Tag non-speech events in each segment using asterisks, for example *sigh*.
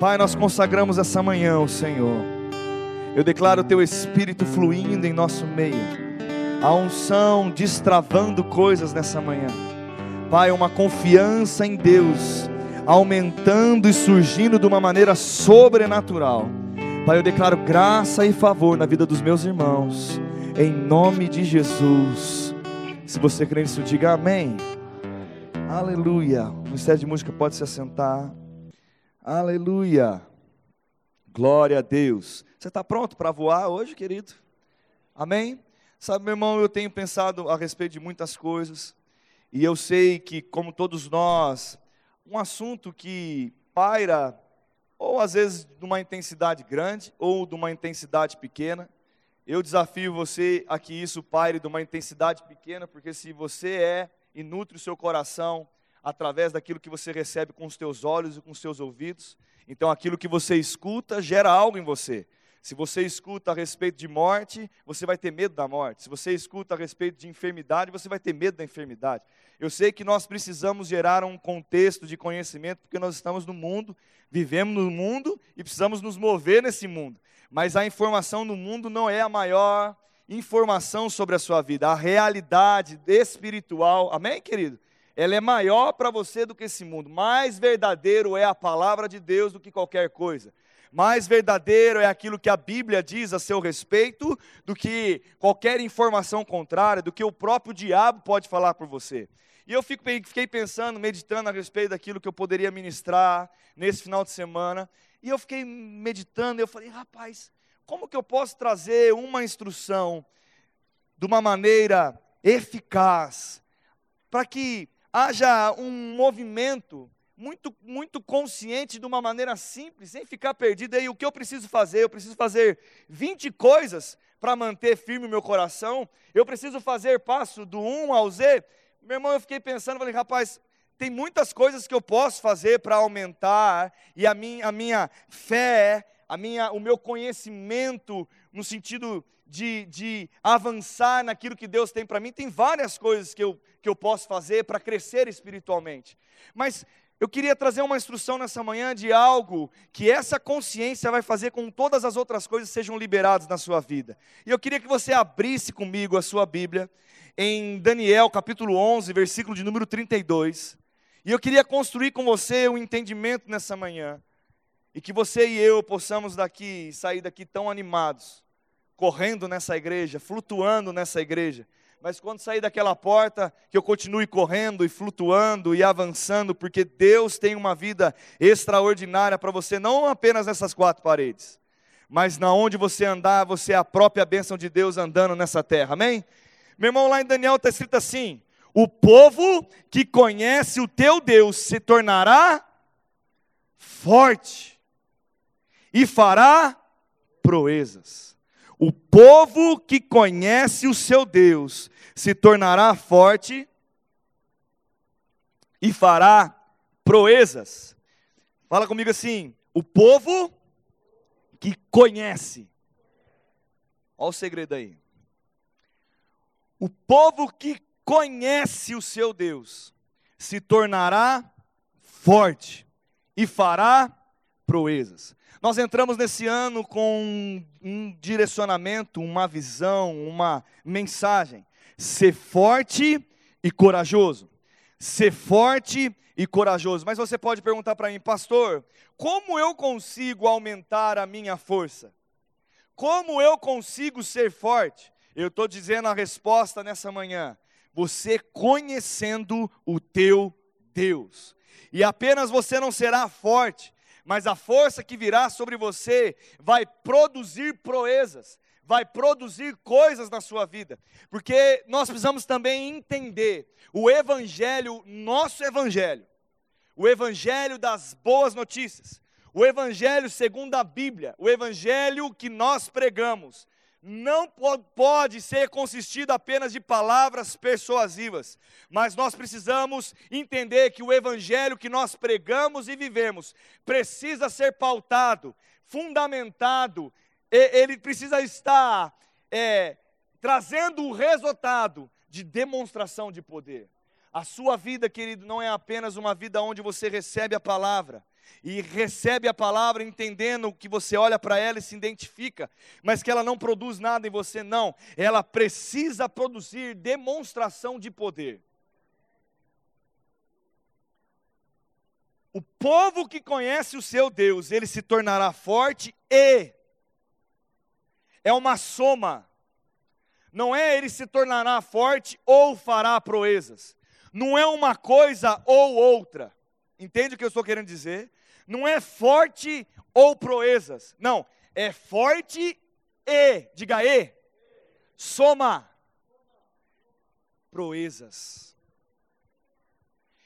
Pai, nós consagramos essa manhã ao Senhor. Eu declaro o teu espírito fluindo em nosso meio, a unção destravando coisas nessa manhã. Pai, uma confiança em Deus, aumentando e surgindo de uma maneira sobrenatural. Pai, eu declaro graça e favor na vida dos meus irmãos, em nome de Jesus. Se você crê nisso, diga amém. Aleluia. O Ministério de Música pode se assentar. Aleluia. Glória a Deus. Você está pronto para voar hoje, querido? Amém? Sabe, meu irmão, eu tenho pensado a respeito de muitas coisas. E eu sei que, como todos nós, um assunto que paira, ou às vezes de uma intensidade grande, ou de uma intensidade pequena. Eu desafio você a que isso paire de uma intensidade pequena, porque se você é e nutre o seu coração através daquilo que você recebe com os teus olhos e com os seus ouvidos, então aquilo que você escuta gera algo em você. Se você escuta a respeito de morte, você vai ter medo da morte. Se você escuta a respeito de enfermidade, você vai ter medo da enfermidade. Eu sei que nós precisamos gerar um contexto de conhecimento, porque nós estamos no mundo, vivemos no mundo e precisamos nos mover nesse mundo. Mas a informação no mundo não é a maior informação sobre a sua vida. A realidade espiritual, amém, querido? Ela é maior para você do que esse mundo. Mais verdadeiro é a palavra de Deus do que qualquer coisa mais verdadeiro é aquilo que a Bíblia diz a seu respeito do que qualquer informação contrária, do que o próprio diabo pode falar por você. E eu fiquei pensando, meditando a respeito daquilo que eu poderia ministrar nesse final de semana, e eu fiquei meditando, eu falei, rapaz, como que eu posso trazer uma instrução de uma maneira eficaz, para que haja um movimento muito, muito consciente de uma maneira simples, sem ficar perdido. Aí o que eu preciso fazer? Eu preciso fazer 20 coisas para manter firme o meu coração. Eu preciso fazer passo do 1 ao Z. Meu irmão, eu fiquei pensando, falei, rapaz, tem muitas coisas que eu posso fazer para aumentar e a minha, a minha fé, a minha, o meu conhecimento no sentido de, de avançar naquilo que Deus tem para mim. Tem várias coisas que eu, que eu posso fazer para crescer espiritualmente. Mas eu queria trazer uma instrução nessa manhã de algo que essa consciência vai fazer com que todas as outras coisas sejam liberadas na sua vida. E eu queria que você abrisse comigo a sua Bíblia em Daniel capítulo 11, versículo de número 32. E eu queria construir com você um entendimento nessa manhã. E que você e eu possamos daqui sair daqui tão animados, correndo nessa igreja, flutuando nessa igreja mas quando sair daquela porta, que eu continue correndo e flutuando e avançando, porque Deus tem uma vida extraordinária para você, não apenas nessas quatro paredes, mas na onde você andar, você é a própria bênção de Deus andando nessa terra, amém? Meu irmão, lá em Daniel está escrito assim: o povo que conhece o teu Deus se tornará forte e fará proezas. O povo que conhece o seu Deus se tornará forte e fará proezas. Fala comigo assim: o povo que conhece. Olha o segredo aí. O povo que conhece o seu Deus se tornará forte e fará proezas. Nós entramos nesse ano com um direcionamento, uma visão, uma mensagem. Ser forte e corajoso. Ser forte e corajoso. Mas você pode perguntar para mim, pastor, como eu consigo aumentar a minha força? Como eu consigo ser forte? Eu estou dizendo a resposta nessa manhã. Você conhecendo o teu Deus. E apenas você não será forte, mas a força que virá sobre você vai produzir proezas, vai produzir coisas na sua vida, porque nós precisamos também entender o Evangelho, nosso Evangelho, o Evangelho das boas notícias, o Evangelho segundo a Bíblia, o Evangelho que nós pregamos, não pode ser consistido apenas de palavras persuasivas, mas nós precisamos entender que o evangelho que nós pregamos e vivemos precisa ser pautado, fundamentado, ele precisa estar é, trazendo o resultado de demonstração de poder. A sua vida, querido, não é apenas uma vida onde você recebe a palavra, e recebe a palavra entendendo que você olha para ela e se identifica, mas que ela não produz nada em você, não. Ela precisa produzir demonstração de poder. O povo que conhece o seu Deus, ele se tornará forte e é uma soma. Não é ele se tornará forte ou fará proezas. Não é uma coisa ou outra. Entende o que eu estou querendo dizer? Não é forte ou proezas. Não, é forte e, diga e, soma proezas.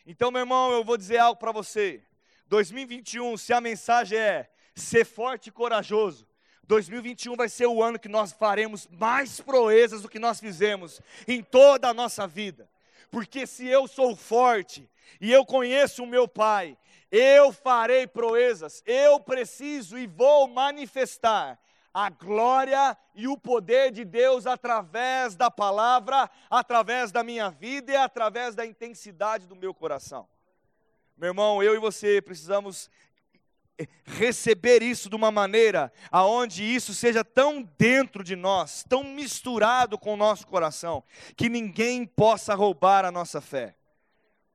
Então, meu irmão, eu vou dizer algo para você. 2021, se a mensagem é ser forte e corajoso, 2021 vai ser o ano que nós faremos mais proezas do que nós fizemos em toda a nossa vida. Porque se eu sou forte e eu conheço o meu Pai, eu farei proezas, eu preciso e vou manifestar a glória e o poder de Deus através da palavra, através da minha vida e através da intensidade do meu coração. Meu irmão, eu e você precisamos receber isso de uma maneira aonde isso seja tão dentro de nós, tão misturado com o nosso coração, que ninguém possa roubar a nossa fé.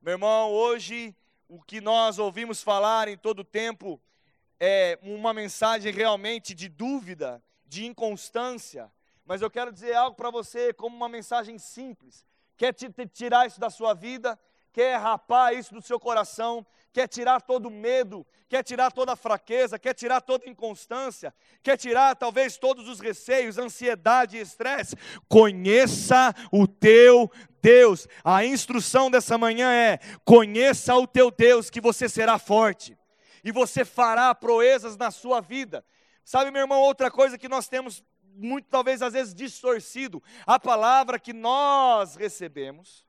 Meu irmão, hoje o que nós ouvimos falar em todo o tempo é uma mensagem realmente de dúvida, de inconstância, mas eu quero dizer algo para você como uma mensagem simples. Quer tirar isso da sua vida? quer rapar isso do seu coração, quer tirar todo medo, quer tirar toda fraqueza, quer tirar toda inconstância, quer tirar talvez todos os receios, ansiedade e estresse. Conheça o teu Deus. A instrução dessa manhã é: conheça o teu Deus, que você será forte e você fará proezas na sua vida. Sabe, meu irmão, outra coisa que nós temos muito talvez às vezes distorcido, a palavra que nós recebemos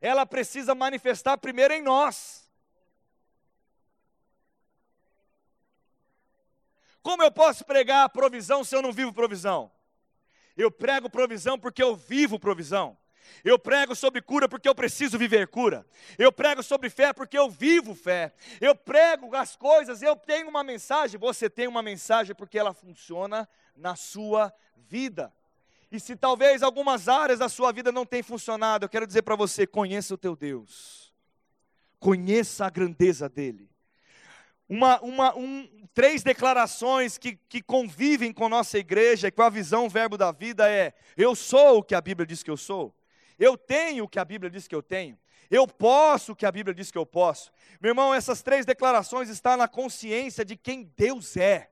ela precisa manifestar primeiro em nós. Como eu posso pregar provisão se eu não vivo provisão? Eu prego provisão porque eu vivo provisão. Eu prego sobre cura porque eu preciso viver cura. Eu prego sobre fé porque eu vivo fé. Eu prego as coisas, eu tenho uma mensagem, você tem uma mensagem porque ela funciona na sua vida. E se talvez algumas áreas da sua vida não tenham funcionado, eu quero dizer para você: conheça o teu Deus, conheça a grandeza dEle. Uma, uma, um, três declarações que, que convivem com nossa igreja, com a visão verbo da vida é: eu sou o que a Bíblia diz que eu sou, eu tenho o que a Bíblia diz que eu tenho, eu posso o que a Bíblia diz que eu posso. Meu irmão, essas três declarações estão na consciência de quem Deus é.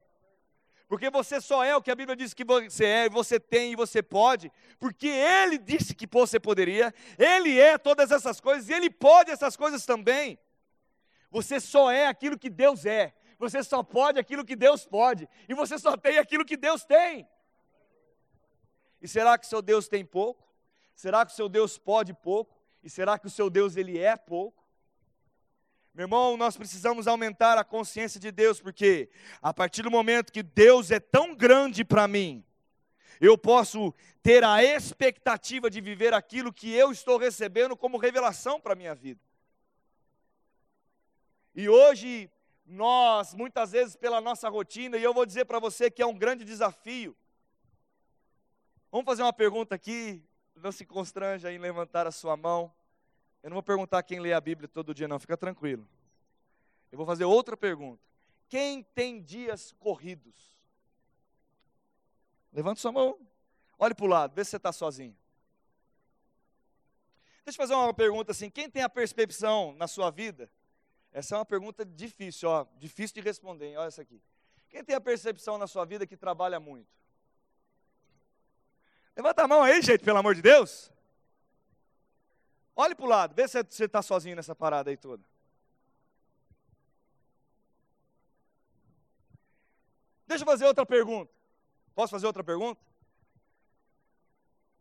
Porque você só é o que a Bíblia diz que você é, você tem e você pode, porque Ele disse que você poderia, Ele é todas essas coisas e Ele pode essas coisas também. Você só é aquilo que Deus é, você só pode aquilo que Deus pode, e você só tem aquilo que Deus tem. E será que o seu Deus tem pouco? Será que o seu Deus pode pouco? E será que o seu Deus ele é pouco? Meu irmão, nós precisamos aumentar a consciência de Deus, porque a partir do momento que Deus é tão grande para mim, eu posso ter a expectativa de viver aquilo que eu estou recebendo como revelação para a minha vida. E hoje, nós, muitas vezes pela nossa rotina, e eu vou dizer para você que é um grande desafio. Vamos fazer uma pergunta aqui, não se constranja em levantar a sua mão. Eu não vou perguntar quem lê a Bíblia todo dia, não, fica tranquilo. Eu vou fazer outra pergunta. Quem tem dias corridos? Levanta sua mão. Olhe para o lado, vê se você está sozinho. Deixa eu fazer uma pergunta assim: quem tem a percepção na sua vida? Essa é uma pergunta difícil, ó, difícil de responder, hein? olha essa aqui. Quem tem a percepção na sua vida que trabalha muito? Levanta a mão aí, gente, pelo amor de Deus. Olhe para o lado, vê se você está sozinho nessa parada aí toda. Deixa eu fazer outra pergunta. Posso fazer outra pergunta?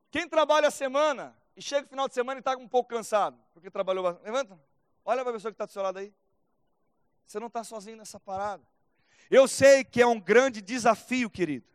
Quem trabalha a semana e chega no final de semana e está um pouco cansado, porque trabalhou bastante. Levanta, olha para a pessoa que está do seu lado aí. Você não está sozinho nessa parada. Eu sei que é um grande desafio, querido.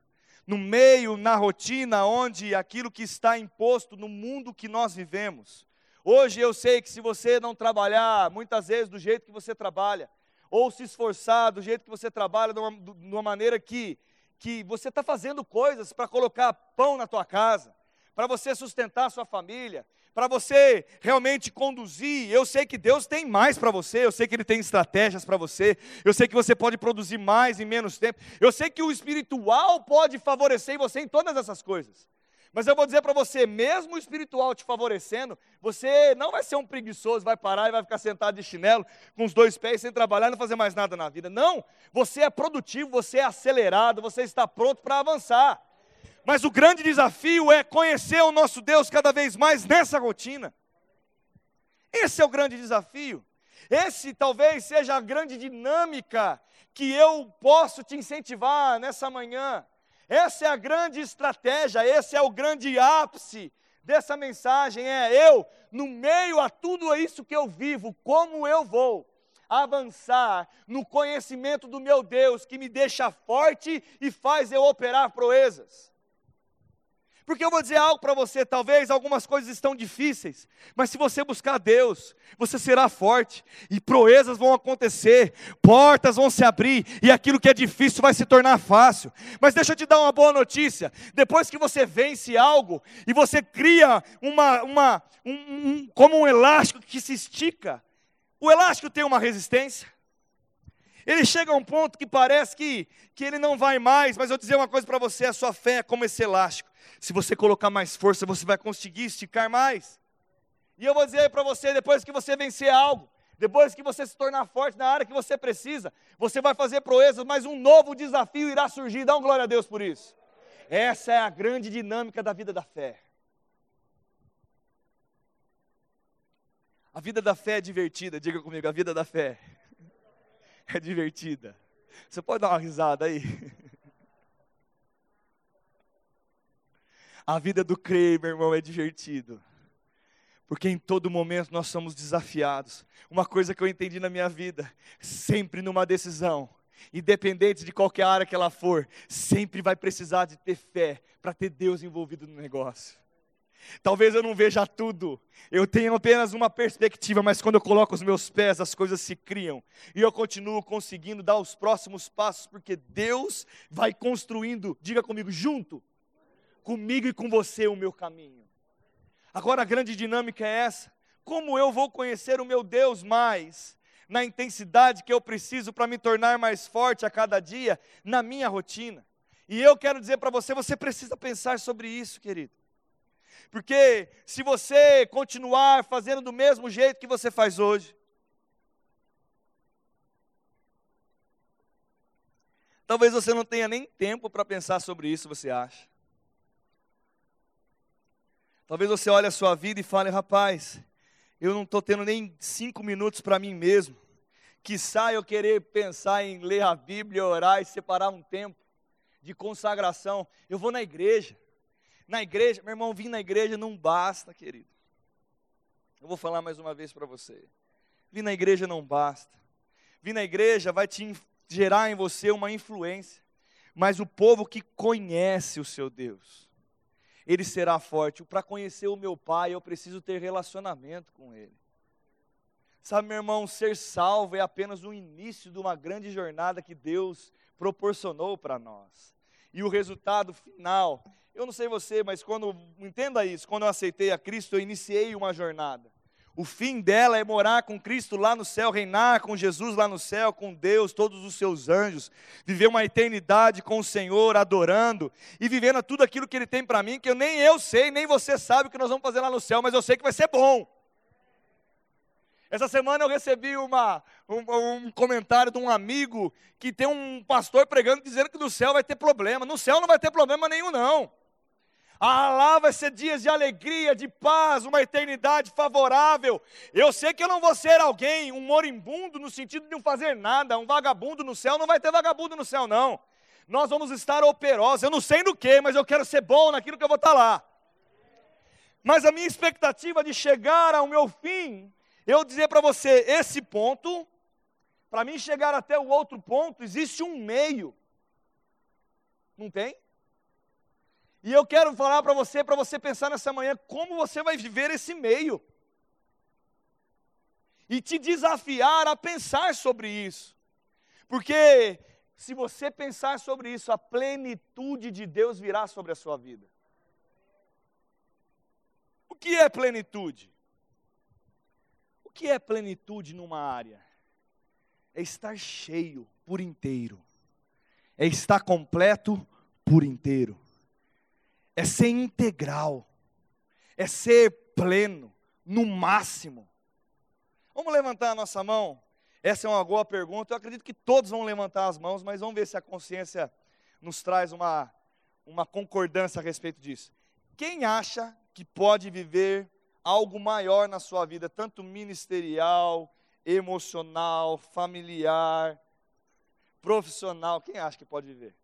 No meio, na rotina, onde aquilo que está imposto no mundo que nós vivemos, Hoje eu sei que se você não trabalhar muitas vezes do jeito que você trabalha, ou se esforçar do jeito que você trabalha, de uma, de uma maneira que, que você está fazendo coisas para colocar pão na tua casa, para você sustentar sua família, para você realmente conduzir. Eu sei que Deus tem mais para você, eu sei que Ele tem estratégias para você, eu sei que você pode produzir mais em menos tempo, eu sei que o espiritual pode favorecer você em todas essas coisas. Mas eu vou dizer para você, mesmo o espiritual te favorecendo, você não vai ser um preguiçoso, vai parar e vai ficar sentado de chinelo, com os dois pés, sem trabalhar não fazer mais nada na vida. Não, você é produtivo, você é acelerado, você está pronto para avançar. Mas o grande desafio é conhecer o nosso Deus cada vez mais nessa rotina. Esse é o grande desafio. Esse talvez seja a grande dinâmica que eu posso te incentivar nessa manhã. Essa é a grande estratégia, esse é o grande ápice dessa mensagem. É eu, no meio a tudo isso que eu vivo, como eu vou avançar no conhecimento do meu Deus, que me deixa forte e faz eu operar proezas. Porque eu vou dizer algo para você, talvez algumas coisas estão difíceis, mas se você buscar Deus, você será forte e proezas vão acontecer, portas vão se abrir e aquilo que é difícil vai se tornar fácil. Mas deixa eu te dar uma boa notícia: depois que você vence algo e você cria uma, uma um, um, como um elástico que se estica, o elástico tem uma resistência. Ele chega a um ponto que parece que, que ele não vai mais, mas eu vou dizer uma coisa para você: a sua fé é como esse elástico. Se você colocar mais força, você vai conseguir esticar mais. E eu vou dizer para você: depois que você vencer algo, depois que você se tornar forte na área que você precisa, você vai fazer proezas, mas um novo desafio irá surgir. Dá um glória a Deus por isso. Essa é a grande dinâmica da vida da fé. A vida da fé é divertida, diga comigo, a vida da fé *laughs* é divertida. Você pode dar uma risada aí? *laughs* A vida do crer, meu irmão, é divertido. Porque em todo momento nós somos desafiados. Uma coisa que eu entendi na minha vida, sempre numa decisão, independente de qualquer área que ela for, sempre vai precisar de ter fé para ter Deus envolvido no negócio. Talvez eu não veja tudo, eu tenho apenas uma perspectiva, mas quando eu coloco os meus pés, as coisas se criam, e eu continuo conseguindo dar os próximos passos, porque Deus vai construindo, diga comigo, junto, comigo e com você o meu caminho. Agora a grande dinâmica é essa: como eu vou conhecer o meu Deus mais, na intensidade que eu preciso para me tornar mais forte a cada dia, na minha rotina? E eu quero dizer para você, você precisa pensar sobre isso, querido. Porque se você continuar fazendo do mesmo jeito que você faz hoje, talvez você não tenha nem tempo para pensar sobre isso, você acha. Talvez você olhe a sua vida e fale, rapaz, eu não estou tendo nem cinco minutos para mim mesmo. Quiçá eu querer pensar em ler a Bíblia, orar e separar um tempo de consagração. Eu vou na igreja. Na igreja, meu irmão, vir na igreja não basta, querido. Eu vou falar mais uma vez para você. Vir na igreja não basta. Vir na igreja vai te gerar em você uma influência. Mas o povo que conhece o seu Deus, ele será forte. Para conhecer o meu Pai, eu preciso ter relacionamento com Ele. Sabe, meu irmão, ser salvo é apenas o início de uma grande jornada que Deus proporcionou para nós. E o resultado final eu não sei você, mas quando, entenda isso, quando eu aceitei a Cristo, eu iniciei uma jornada. O fim dela é morar com Cristo lá no céu, reinar com Jesus lá no céu, com Deus, todos os seus anjos, viver uma eternidade com o Senhor, adorando e vivendo tudo aquilo que Ele tem para mim, que eu nem eu sei, nem você sabe o que nós vamos fazer lá no céu, mas eu sei que vai ser bom. Essa semana eu recebi uma, um, um, comentário de um amigo que tem um pastor pregando dizendo que no céu vai ter problema. No céu não vai ter problema nenhum, não. Ah, lá vai ser dias de alegria, de paz, uma eternidade favorável. Eu sei que eu não vou ser alguém, um moribundo, no sentido de não fazer nada, um vagabundo no céu. Não vai ter vagabundo no céu, não. Nós vamos estar operosos. Eu não sei no que, mas eu quero ser bom naquilo que eu vou estar lá. Mas a minha expectativa de chegar ao meu fim, eu dizer para você, esse ponto, para mim chegar até o outro ponto, existe um meio. Não tem? E eu quero falar para você, para você pensar nessa manhã, como você vai viver esse meio. E te desafiar a pensar sobre isso. Porque se você pensar sobre isso, a plenitude de Deus virá sobre a sua vida. O que é plenitude? Que é plenitude numa área? É estar cheio por inteiro, é estar completo por inteiro, é ser integral, é ser pleno, no máximo. Vamos levantar a nossa mão? Essa é uma boa pergunta. Eu acredito que todos vão levantar as mãos, mas vamos ver se a consciência nos traz uma, uma concordância a respeito disso. Quem acha que pode viver algo maior na sua vida, tanto ministerial, emocional, familiar, profissional? Quem acha que pode viver?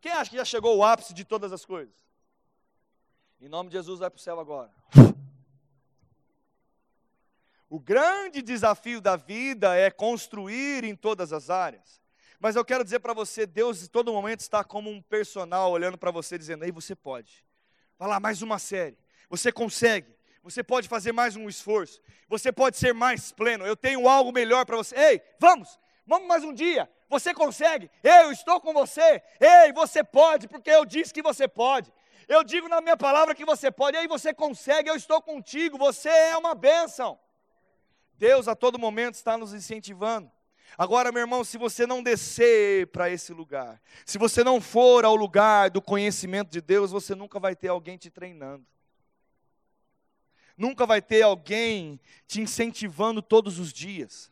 Quem acha que já chegou ao ápice de todas as coisas? Em nome de Jesus, vai para o céu agora. O grande desafio da vida é construir em todas as áreas. Mas eu quero dizer para você, Deus em todo momento está como um personal olhando para você dizendo: "Ei, você pode. Vai lá mais uma série. Você consegue. Você pode fazer mais um esforço. Você pode ser mais pleno. Eu tenho algo melhor para você. Ei, vamos. Vamos mais um dia. Você consegue. Eu estou com você. Ei, você pode, porque eu disse que você pode. Eu digo na minha palavra que você pode. Ei, você consegue. Eu estou contigo. Você é uma bênção. Deus a todo momento está nos incentivando. Agora, meu irmão, se você não descer para esse lugar, se você não for ao lugar do conhecimento de Deus, você nunca vai ter alguém te treinando. Nunca vai ter alguém te incentivando todos os dias.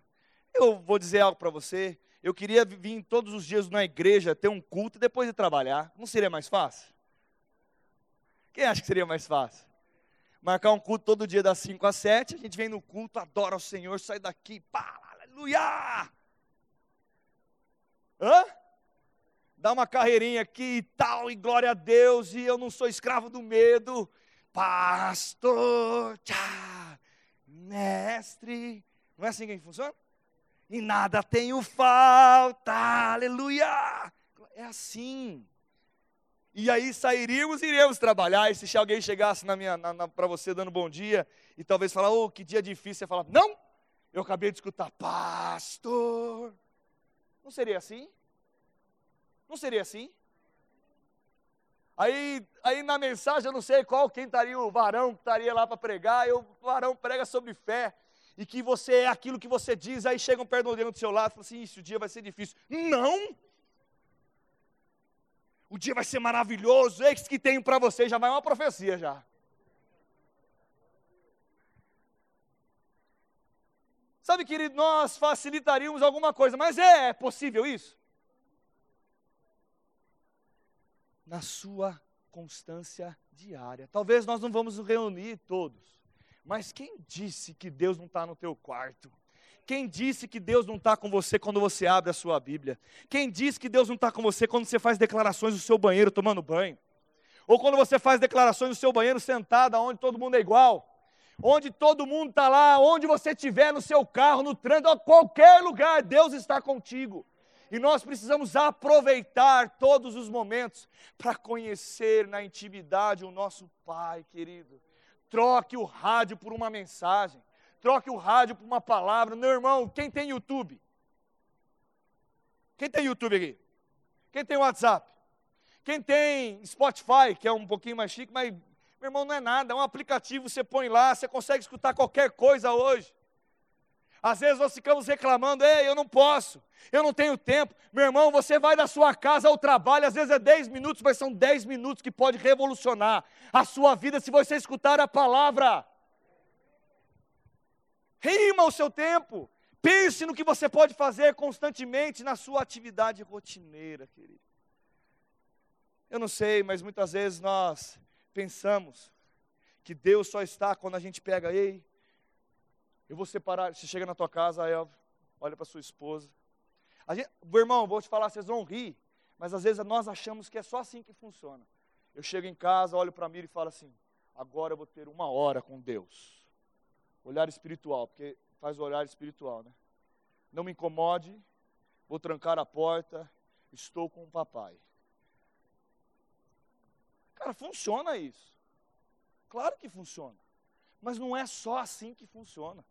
Eu vou dizer algo para você. Eu queria vir todos os dias na igreja, ter um culto e depois ir trabalhar. Não seria mais fácil? Quem acha que seria mais fácil? marcar um culto todo dia das 5 às 7, a gente vem no culto, adora o Senhor, sai daqui, pá, aleluia! Hã? Dá uma carreirinha aqui e tal, e glória a Deus, e eu não sou escravo do medo. Pastor, tchá, mestre. Não é assim que funciona? E nada tenho falta, aleluia! É assim. E aí sairíamos e iríamos trabalhar. E se alguém chegasse na minha, para você dando bom dia e talvez falar, oh, que dia difícil, você falar, não, eu acabei de escutar, pastor. Não seria assim? Não seria assim? Aí, aí na mensagem, eu não sei qual, quem estaria o varão que estaria lá para pregar, e o varão prega sobre fé, e que você é aquilo que você diz, aí chega um perto do seu lado e fala assim, o dia vai ser difícil. Não! o dia vai ser maravilhoso, eis que tenho para você, já vai uma profecia já. Sabe, querido, nós facilitaríamos alguma coisa, mas é, é possível isso? Na sua constância diária. Talvez nós não vamos nos reunir todos, mas quem disse que Deus não está no teu quarto? Quem disse que Deus não está com você quando você abre a sua Bíblia? Quem disse que Deus não está com você quando você faz declarações no seu banheiro tomando banho? Ou quando você faz declarações no seu banheiro sentado, onde todo mundo é igual? Onde todo mundo está lá, onde você estiver, no seu carro, no trânsito, qualquer lugar, Deus está contigo. E nós precisamos aproveitar todos os momentos para conhecer na intimidade o nosso Pai querido. Troque o rádio por uma mensagem troque o rádio por uma palavra. Meu irmão, quem tem YouTube? Quem tem YouTube aqui? Quem tem WhatsApp? Quem tem Spotify, que é um pouquinho mais chique, mas, meu irmão, não é nada, é um aplicativo, você põe lá, você consegue escutar qualquer coisa hoje. Às vezes nós ficamos reclamando, ei, eu não posso, eu não tenho tempo. Meu irmão, você vai da sua casa ao trabalho, às vezes é 10 minutos, mas são 10 minutos que pode revolucionar a sua vida se você escutar a palavra. Rima o seu tempo. Pense no que você pode fazer constantemente na sua atividade rotineira, querido. Eu não sei, mas muitas vezes nós pensamos que Deus só está quando a gente pega, ei, eu vou separar. Você chega na tua casa, aí olha para sua esposa. A gente, irmão, vou te falar, vocês vão rir, mas às vezes nós achamos que é só assim que funciona. Eu chego em casa, olho para mim e falo assim: agora eu vou ter uma hora com Deus. Olhar espiritual, porque faz o olhar espiritual, né? Não me incomode, vou trancar a porta, estou com o papai. Cara, funciona isso. Claro que funciona. Mas não é só assim que funciona.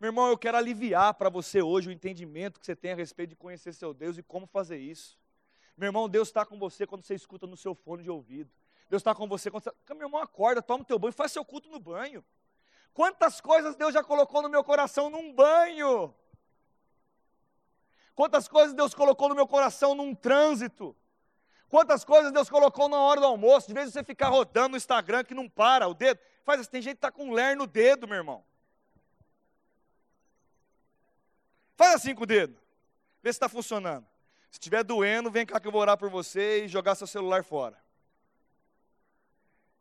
Meu irmão, eu quero aliviar para você hoje o entendimento que você tem a respeito de conhecer seu Deus e como fazer isso. Meu irmão, Deus está com você quando você escuta no seu fone de ouvido. Deus está com você quando você. Meu irmão, acorda, toma o teu banho, faz seu culto no banho. Quantas coisas Deus já colocou no meu coração num banho? Quantas coisas Deus colocou no meu coração num trânsito? Quantas coisas Deus colocou na hora do almoço? De vez em você ficar rodando no Instagram que não para o dedo. Faz assim, tem gente que está com ler no dedo, meu irmão. Faz assim com o dedo. Vê se está funcionando. Se estiver doendo, vem cá que eu vou orar por você e jogar seu celular fora.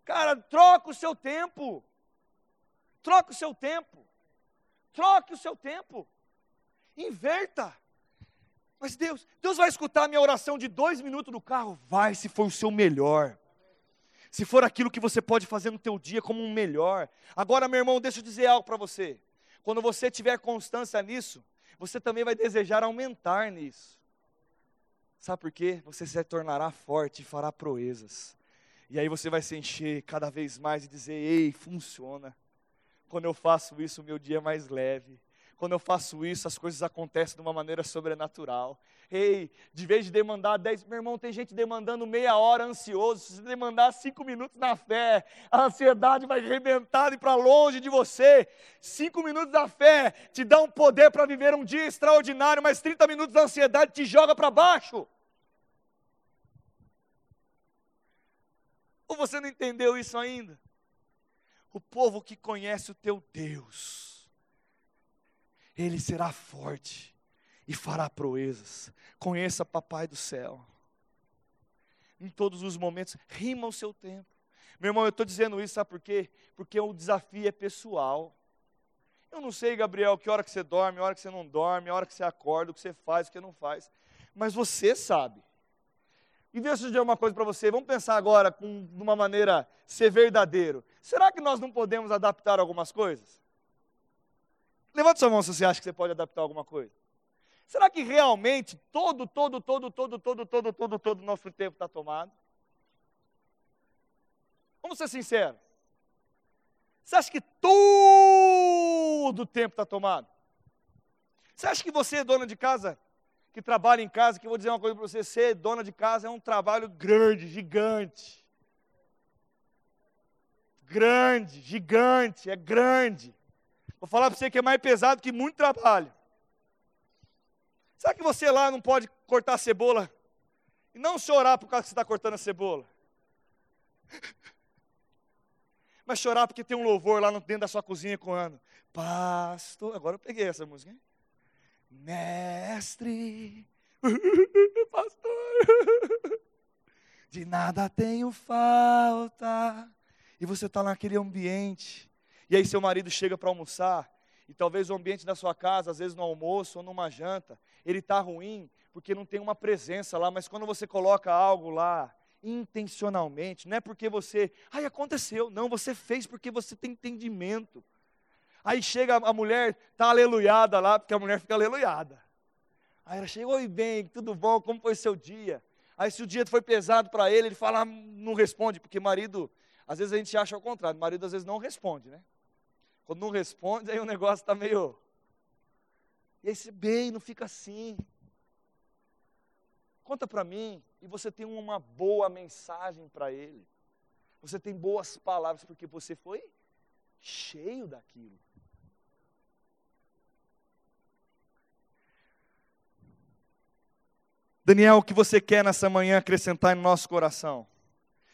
Cara, troca o seu tempo. Troca o seu tempo. Troque o seu tempo. Inverta. Mas Deus, Deus vai escutar a minha oração de dois minutos no carro? Vai, se for o seu melhor. Se for aquilo que você pode fazer no teu dia como um melhor. Agora, meu irmão, deixa eu dizer algo para você. Quando você tiver constância nisso, você também vai desejar aumentar nisso. Sabe por quê? Você se tornará forte e fará proezas. E aí você vai se encher cada vez mais e dizer: ei, funciona. Quando eu faço isso, o meu dia é mais leve. Quando eu faço isso, as coisas acontecem de uma maneira sobrenatural. Ei, de vez de demandar 10, meu irmão, tem gente demandando meia hora ansioso. Se você demandar cinco minutos na fé, a ansiedade vai arrebentar e para longe de você. Cinco minutos da fé te dá um poder para viver um dia extraordinário, mas 30 minutos da ansiedade te joga para baixo. Ou você não entendeu isso ainda? O povo que conhece o teu Deus ele será forte e fará proezas. Conheça Papai do céu. Em todos os momentos, rima o seu tempo. Meu irmão, eu estou dizendo isso, sabe por quê? Porque o desafio é pessoal. Eu não sei, Gabriel, que hora que você dorme, a hora que você não dorme, a hora que você acorda, o que você faz, o que não faz. Mas você sabe. E deixa eu dizer uma coisa para você. Vamos pensar agora com, de uma maneira ser verdadeiro. Será que nós não podemos adaptar algumas coisas? Levante sua mão se você acha que você pode adaptar alguma coisa. Será que realmente todo, todo, todo, todo, todo, todo, todo, todo o nosso tempo está tomado? Vamos ser sinceros. Você acha que todo o tempo está tomado? Você acha que você é dona de casa, que trabalha em casa, que eu vou dizer uma coisa para você, ser dona de casa é um trabalho grande, gigante. Grande, gigante, é grande. Vou falar para você que é mais pesado que muito trabalho. Será que você lá não pode cortar a cebola e não chorar por causa que você está cortando a cebola? *laughs* Mas chorar porque tem um louvor lá dentro da sua cozinha coando. Pastor, agora eu peguei essa música, hein? Mestre, *laughs* pastor, *laughs* de nada tenho falta. E você está naquele ambiente e aí seu marido chega para almoçar, e talvez o ambiente da sua casa, às vezes no almoço ou numa janta, ele está ruim porque não tem uma presença lá, mas quando você coloca algo lá, intencionalmente, não é porque você, ai, aconteceu, não, você fez porque você tem entendimento. Aí chega a mulher, está aleluiada lá, porque a mulher fica aleluiada. Aí ela chega, oi bem, tudo bom, como foi seu dia? Aí se o dia foi pesado para ele, ele fala, ah, não responde, porque marido, às vezes a gente acha ao contrário, marido às vezes não responde, né? Quando não responde, aí o negócio está meio. E aí você, bem, não fica assim. Conta para mim, e você tem uma boa mensagem para ele. Você tem boas palavras, porque você foi cheio daquilo. Daniel, o que você quer nessa manhã acrescentar em nosso coração?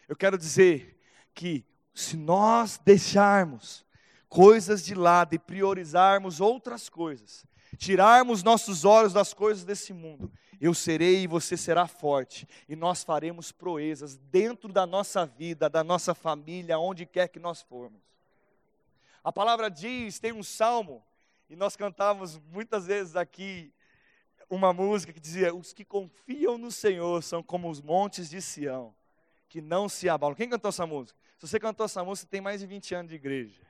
Eu quero dizer que se nós deixarmos coisas de lado e priorizarmos outras coisas, tirarmos nossos olhos das coisas desse mundo, eu serei e você será forte, e nós faremos proezas dentro da nossa vida, da nossa família, onde quer que nós formos. A palavra diz, tem um salmo, e nós cantávamos muitas vezes aqui uma música que dizia: Os que confiam no Senhor são como os montes de Sião, que não se abalam. Quem cantou essa música? Se você cantou essa música, tem mais de 20 anos de igreja.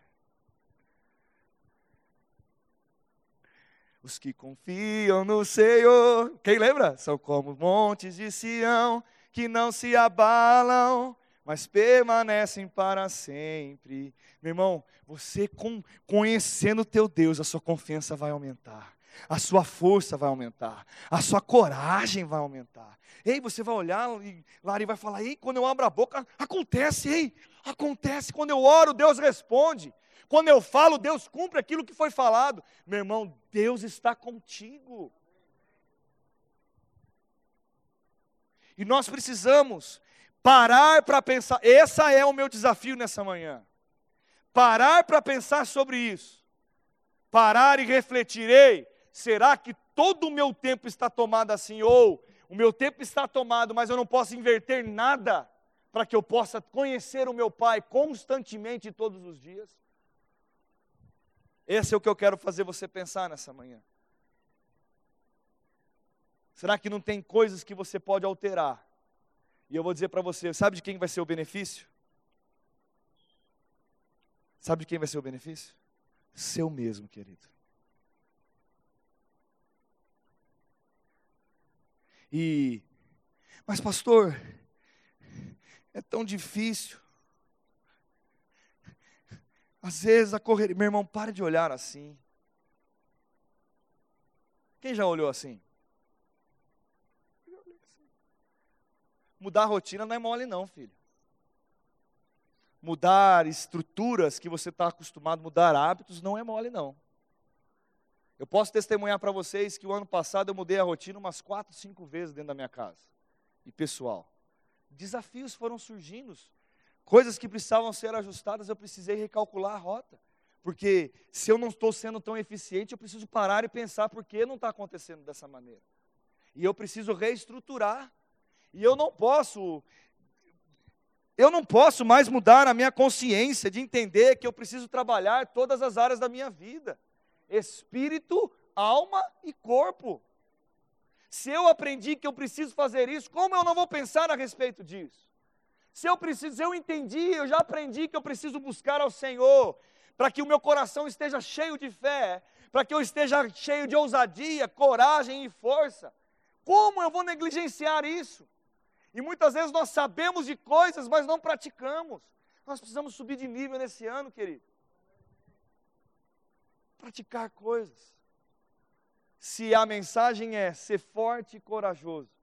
Os que confiam no Senhor, quem lembra? São como montes de Sião que não se abalam, mas permanecem para sempre. Meu irmão, você com, conhecendo o teu Deus, a sua confiança vai aumentar, a sua força vai aumentar, a sua coragem vai aumentar. Ei, você vai olhar e Lari vai falar: Ei, quando eu abro a boca, acontece, ei, acontece. Quando eu oro, Deus responde. Quando eu falo, Deus cumpre aquilo que foi falado. Meu irmão, Deus está contigo. E nós precisamos parar para pensar. Esse é o meu desafio nessa manhã. Parar para pensar sobre isso. Parar e refletir. Ei, será que todo o meu tempo está tomado assim? Ou o meu tempo está tomado, mas eu não posso inverter nada para que eu possa conhecer o meu Pai constantemente todos os dias? Esse é o que eu quero fazer você pensar nessa manhã. Será que não tem coisas que você pode alterar? E eu vou dizer para você, sabe de quem vai ser o benefício? Sabe de quem vai ser o benefício? Seu mesmo, querido. E, mas pastor, é tão difícil. Às vezes a correria, meu irmão, para de olhar assim. Quem já olhou assim? Mudar a rotina não é mole, não, filho. Mudar estruturas que você está acostumado, mudar hábitos, não é mole, não. Eu posso testemunhar para vocês que o ano passado eu mudei a rotina umas quatro, cinco vezes dentro da minha casa. E pessoal, desafios foram surgindo coisas que precisavam ser ajustadas, eu precisei recalcular a rota. Porque se eu não estou sendo tão eficiente, eu preciso parar e pensar por que não está acontecendo dessa maneira. E eu preciso reestruturar. E eu não posso, eu não posso mais mudar a minha consciência de entender que eu preciso trabalhar todas as áreas da minha vida: espírito, alma e corpo. Se eu aprendi que eu preciso fazer isso, como eu não vou pensar a respeito disso? Se eu preciso, eu entendi, eu já aprendi que eu preciso buscar ao Senhor, para que o meu coração esteja cheio de fé, para que eu esteja cheio de ousadia, coragem e força. Como eu vou negligenciar isso? E muitas vezes nós sabemos de coisas, mas não praticamos. Nós precisamos subir de nível nesse ano, querido. Praticar coisas. Se a mensagem é ser forte e corajoso,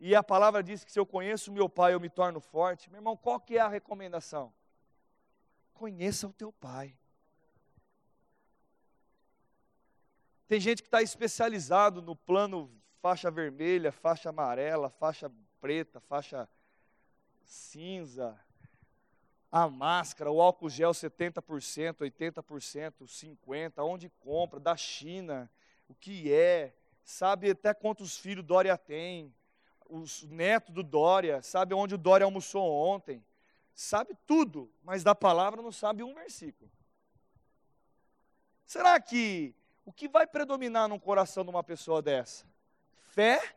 e a palavra diz que se eu conheço meu pai, eu me torno forte. Meu irmão, qual que é a recomendação? Conheça o teu pai. Tem gente que está especializado no plano faixa vermelha, faixa amarela, faixa preta, faixa cinza, a máscara, o álcool gel 70%, 80%, 50%, onde compra, da China, o que é, sabe até quantos filhos Dória tem, os netos do Dória, sabe onde o Dória almoçou ontem, sabe tudo, mas da palavra não sabe um versículo. Será que o que vai predominar no coração de uma pessoa dessa? Fé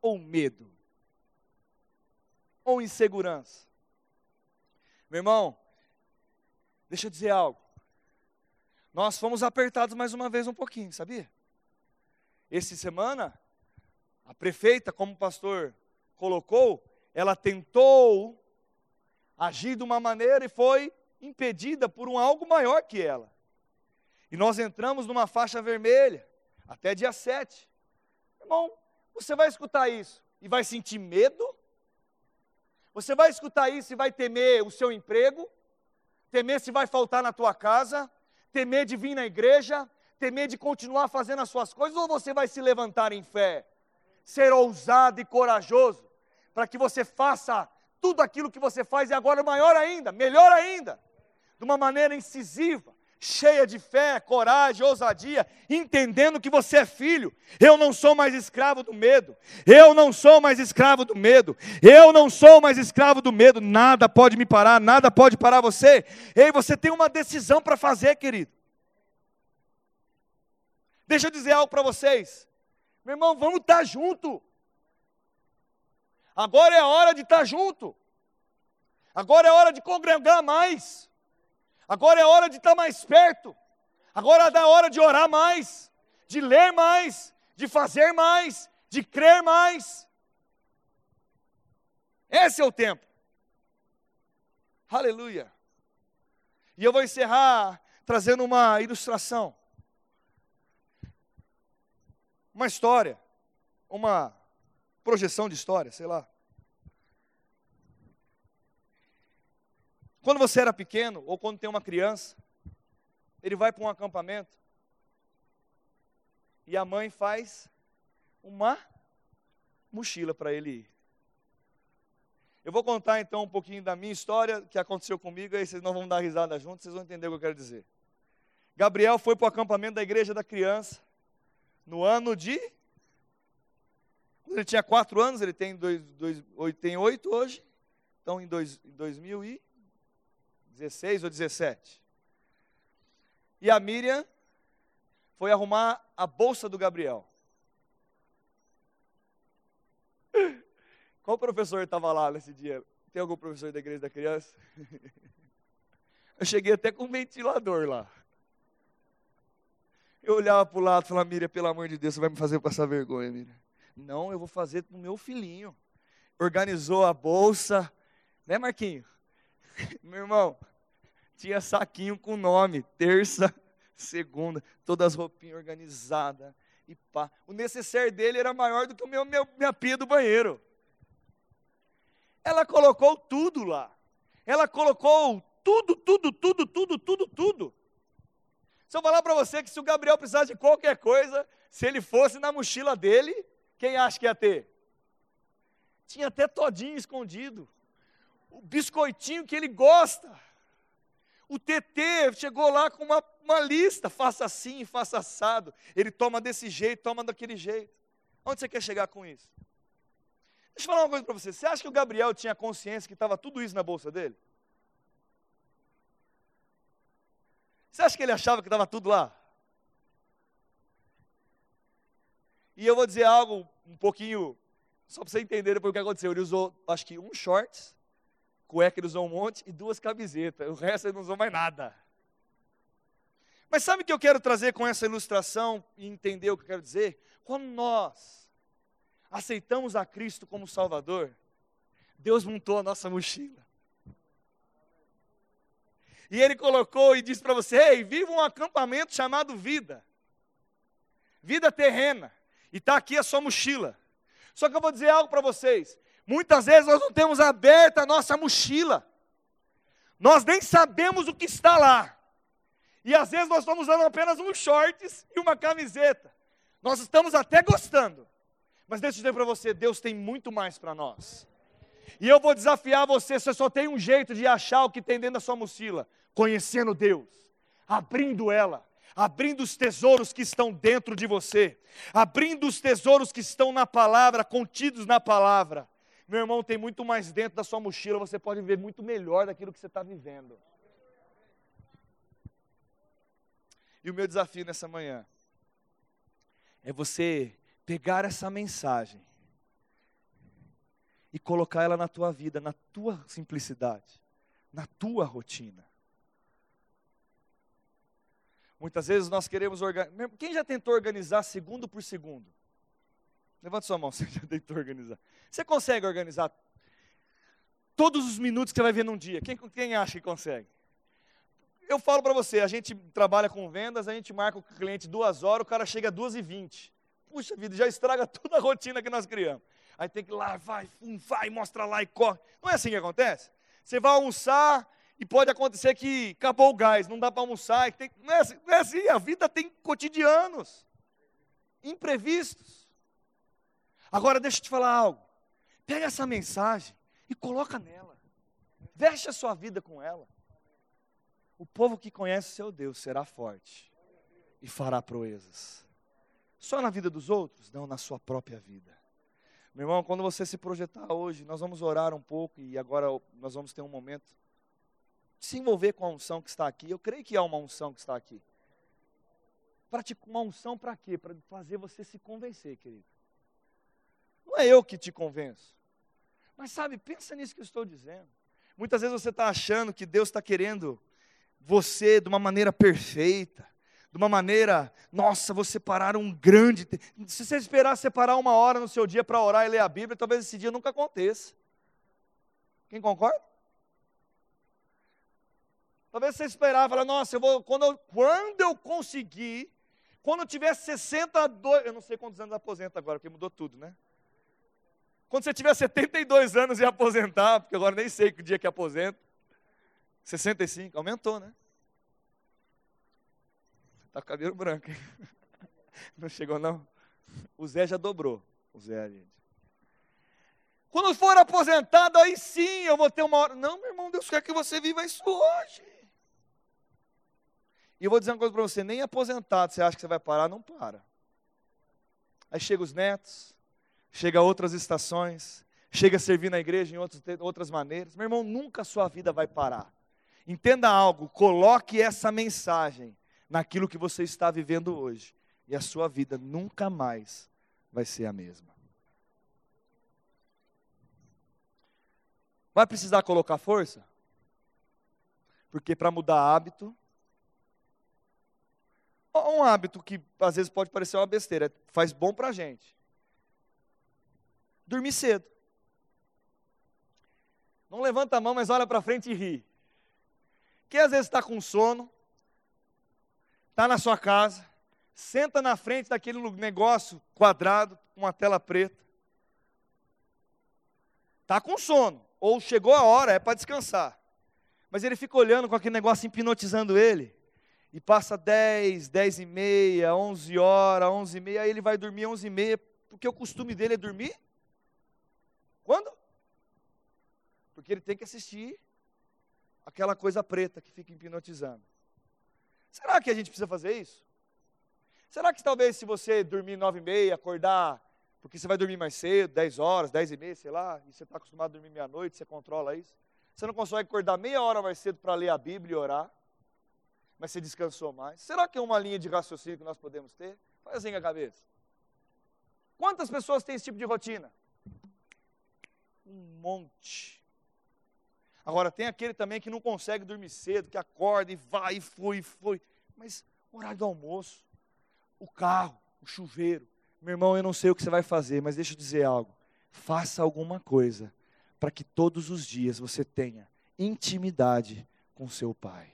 ou medo? Ou insegurança? Meu irmão, deixa eu dizer algo. Nós fomos apertados mais uma vez um pouquinho, sabia? Essa semana a prefeita, como o pastor colocou, ela tentou agir de uma maneira e foi impedida por um algo maior que ela. E nós entramos numa faixa vermelha, até dia 7. Irmão, você vai escutar isso e vai sentir medo? Você vai escutar isso e vai temer o seu emprego? Temer se vai faltar na tua casa? Temer de vir na igreja? Temer de continuar fazendo as suas coisas? Ou você vai se levantar em fé? Ser ousado e corajoso, para que você faça tudo aquilo que você faz e agora maior ainda, melhor ainda, de uma maneira incisiva, cheia de fé, coragem, ousadia, entendendo que você é filho. Eu não sou mais escravo do medo. Eu não sou mais escravo do medo. Eu não sou mais escravo do medo. Nada pode me parar, nada pode parar você. Ei, você tem uma decisão para fazer, querido. Deixa eu dizer algo para vocês. Meu irmão, vamos estar junto. Agora é a hora de estar junto. Agora é a hora de congregar mais. Agora é a hora de estar mais perto. Agora é a hora de orar mais, de ler mais, de fazer mais, de crer mais. Esse é o tempo. Aleluia. E eu vou encerrar trazendo uma ilustração. Uma história. Uma projeção de história, sei lá. Quando você era pequeno, ou quando tem uma criança, ele vai para um acampamento e a mãe faz uma mochila para ele ir. Eu vou contar então um pouquinho da minha história que aconteceu comigo, aí vocês não vão dar risada juntos, vocês vão entender o que eu quero dizer. Gabriel foi para o acampamento da igreja da criança no ano de. Quando ele tinha quatro anos, ele tem, dois, dois, tem oito hoje, então em, dois, em 2016 ou 17. E a Miriam foi arrumar a bolsa do Gabriel. Qual professor estava lá nesse dia? Tem algum professor da igreja da criança? *laughs* Eu cheguei até com um ventilador lá. Eu olhava para o lado e falava, Miriam, pelo amor de Deus, você vai me fazer passar vergonha, Miriam. Não, eu vou fazer para o meu filhinho. Organizou a bolsa, né, Marquinho? *laughs* Meu irmão, tinha saquinho com nome, terça, segunda, todas as roupinhas organizadas e pá. O necessário dele era maior do que o meu, meu minha pia do banheiro. Ela colocou tudo lá. Ela colocou tudo, tudo, tudo, tudo, tudo, tudo. Se eu falar para você que se o Gabriel precisasse de qualquer coisa, se ele fosse na mochila dele, quem acha que ia ter? Tinha até todinho escondido. O biscoitinho que ele gosta. O TT chegou lá com uma, uma lista, faça assim, faça assado. Ele toma desse jeito, toma daquele jeito. Onde você quer chegar com isso? Deixa eu falar uma coisa para você. Você acha que o Gabriel tinha consciência que estava tudo isso na bolsa dele? Você acha que ele achava que estava tudo lá? E eu vou dizer algo um pouquinho, só para você entender depois o que aconteceu. Ele usou, acho que um shorts, cueca ele usou um monte e duas camisetas. O resto ele não usou mais nada. Mas sabe o que eu quero trazer com essa ilustração e entender o que eu quero dizer? Quando nós aceitamos a Cristo como Salvador, Deus montou a nossa mochila. E Ele colocou e disse para você: Ei, viva um acampamento chamado vida, vida terrena, e está aqui a sua mochila. Só que eu vou dizer algo para vocês: muitas vezes nós não temos aberta a nossa mochila, nós nem sabemos o que está lá. E às vezes nós estamos usando apenas uns shorts e uma camiseta. Nós estamos até gostando, mas deixa eu dizer para você, Deus tem muito mais para nós. E eu vou desafiar você, você só tem um jeito de achar o que tem dentro da sua mochila, conhecendo Deus, abrindo ela, abrindo os tesouros que estão dentro de você, abrindo os tesouros que estão na palavra, contidos na palavra. Meu irmão, tem muito mais dentro da sua mochila, você pode viver muito melhor daquilo que você está vivendo. E o meu desafio nessa manhã é você pegar essa mensagem e colocar ela na tua vida, na tua simplicidade, na tua rotina. Muitas vezes nós queremos organizar. Quem já tentou organizar segundo por segundo? Levanta sua mão, *laughs* você já tentou organizar. Você consegue organizar todos os minutos que você vai ver num dia? Quem, quem acha que consegue? Eu falo para você, a gente trabalha com vendas, a gente marca o cliente duas horas, o cara chega às duas e vinte. Puxa vida, já estraga *laughs* toda a rotina que nós criamos. Aí tem que ir lá, vai, vai, mostra lá e corre. Não é assim que acontece? Você vai almoçar e pode acontecer que acabou o gás, não dá para almoçar. Tem, não, é assim, não é assim, a vida tem cotidianos, imprevistos. Agora deixa eu te falar algo. Pega essa mensagem e coloca nela. Veste a sua vida com ela. O povo que conhece seu Deus será forte e fará proezas. Só na vida dos outros? Não, na sua própria vida. Meu irmão, quando você se projetar hoje, nós vamos orar um pouco e agora nós vamos ter um momento de se envolver com a unção que está aqui. Eu creio que há uma unção que está aqui. Uma unção para quê? Para fazer você se convencer, querido. Não é eu que te convenço. Mas sabe, pensa nisso que eu estou dizendo. Muitas vezes você está achando que Deus está querendo você de uma maneira perfeita de uma maneira, nossa, vou separar um grande. Se você esperar separar uma hora no seu dia para orar e ler a Bíblia, talvez esse dia nunca aconteça. Quem concorda? Talvez você esperava, fala, nossa, eu vou, quando, eu, quando eu conseguir, quando eu tiver 62, eu não sei quantos anos aposenta agora, porque mudou tudo, né? Quando você tiver 72 anos e aposentar, porque agora nem sei que dia que aposenta. 65, aumentou, né? Tá com cabelo branco? *laughs* Não chegou, não? O Zé já dobrou. O Zé, gente. Quando for aposentado, aí sim eu vou ter uma hora. Não, meu irmão, Deus quer que você viva isso hoje. E eu vou dizer uma coisa para você: nem aposentado você acha que você vai parar, não para. Aí chega os netos, chega outras estações, chega a servir na igreja em outros, outras maneiras. Meu irmão, nunca a sua vida vai parar. Entenda algo, coloque essa mensagem naquilo que você está vivendo hoje, e a sua vida nunca mais vai ser a mesma. Vai precisar colocar força? Porque para mudar hábito, um hábito que às vezes pode parecer uma besteira, faz bom para a gente. Dormir cedo. Não levanta a mão, mas olha para frente e ri. Quem às vezes está com sono, está na sua casa, senta na frente daquele negócio quadrado, com uma tela preta, está com sono ou chegou a hora, é para descansar. Mas ele fica olhando com aquele negócio hipnotizando ele. E passa 10, 10 e meia, 11 horas, 11 e meia, aí ele vai dormir 11 e meia, porque o costume dele é dormir. Quando? Porque ele tem que assistir aquela coisa preta que fica hipnotizando. Será que a gente precisa fazer isso? Será que talvez se você dormir nove e meia, acordar porque você vai dormir mais cedo, 10 horas, 10 e meia, sei lá, e você está acostumado a dormir meia-noite, você controla isso. Você não consegue acordar meia hora mais cedo para ler a Bíblia e orar, mas você descansou mais. Será que é uma linha de raciocínio que nós podemos ter? Faz assim com a cabeça. Quantas pessoas têm esse tipo de rotina? Um monte. Agora, tem aquele também que não consegue dormir cedo, que acorda e vai e foi e foi. Mas horário do almoço, o carro, o chuveiro, meu irmão, eu não sei o que você vai fazer, mas deixa eu dizer algo. Faça alguma coisa para que todos os dias você tenha intimidade com seu Pai.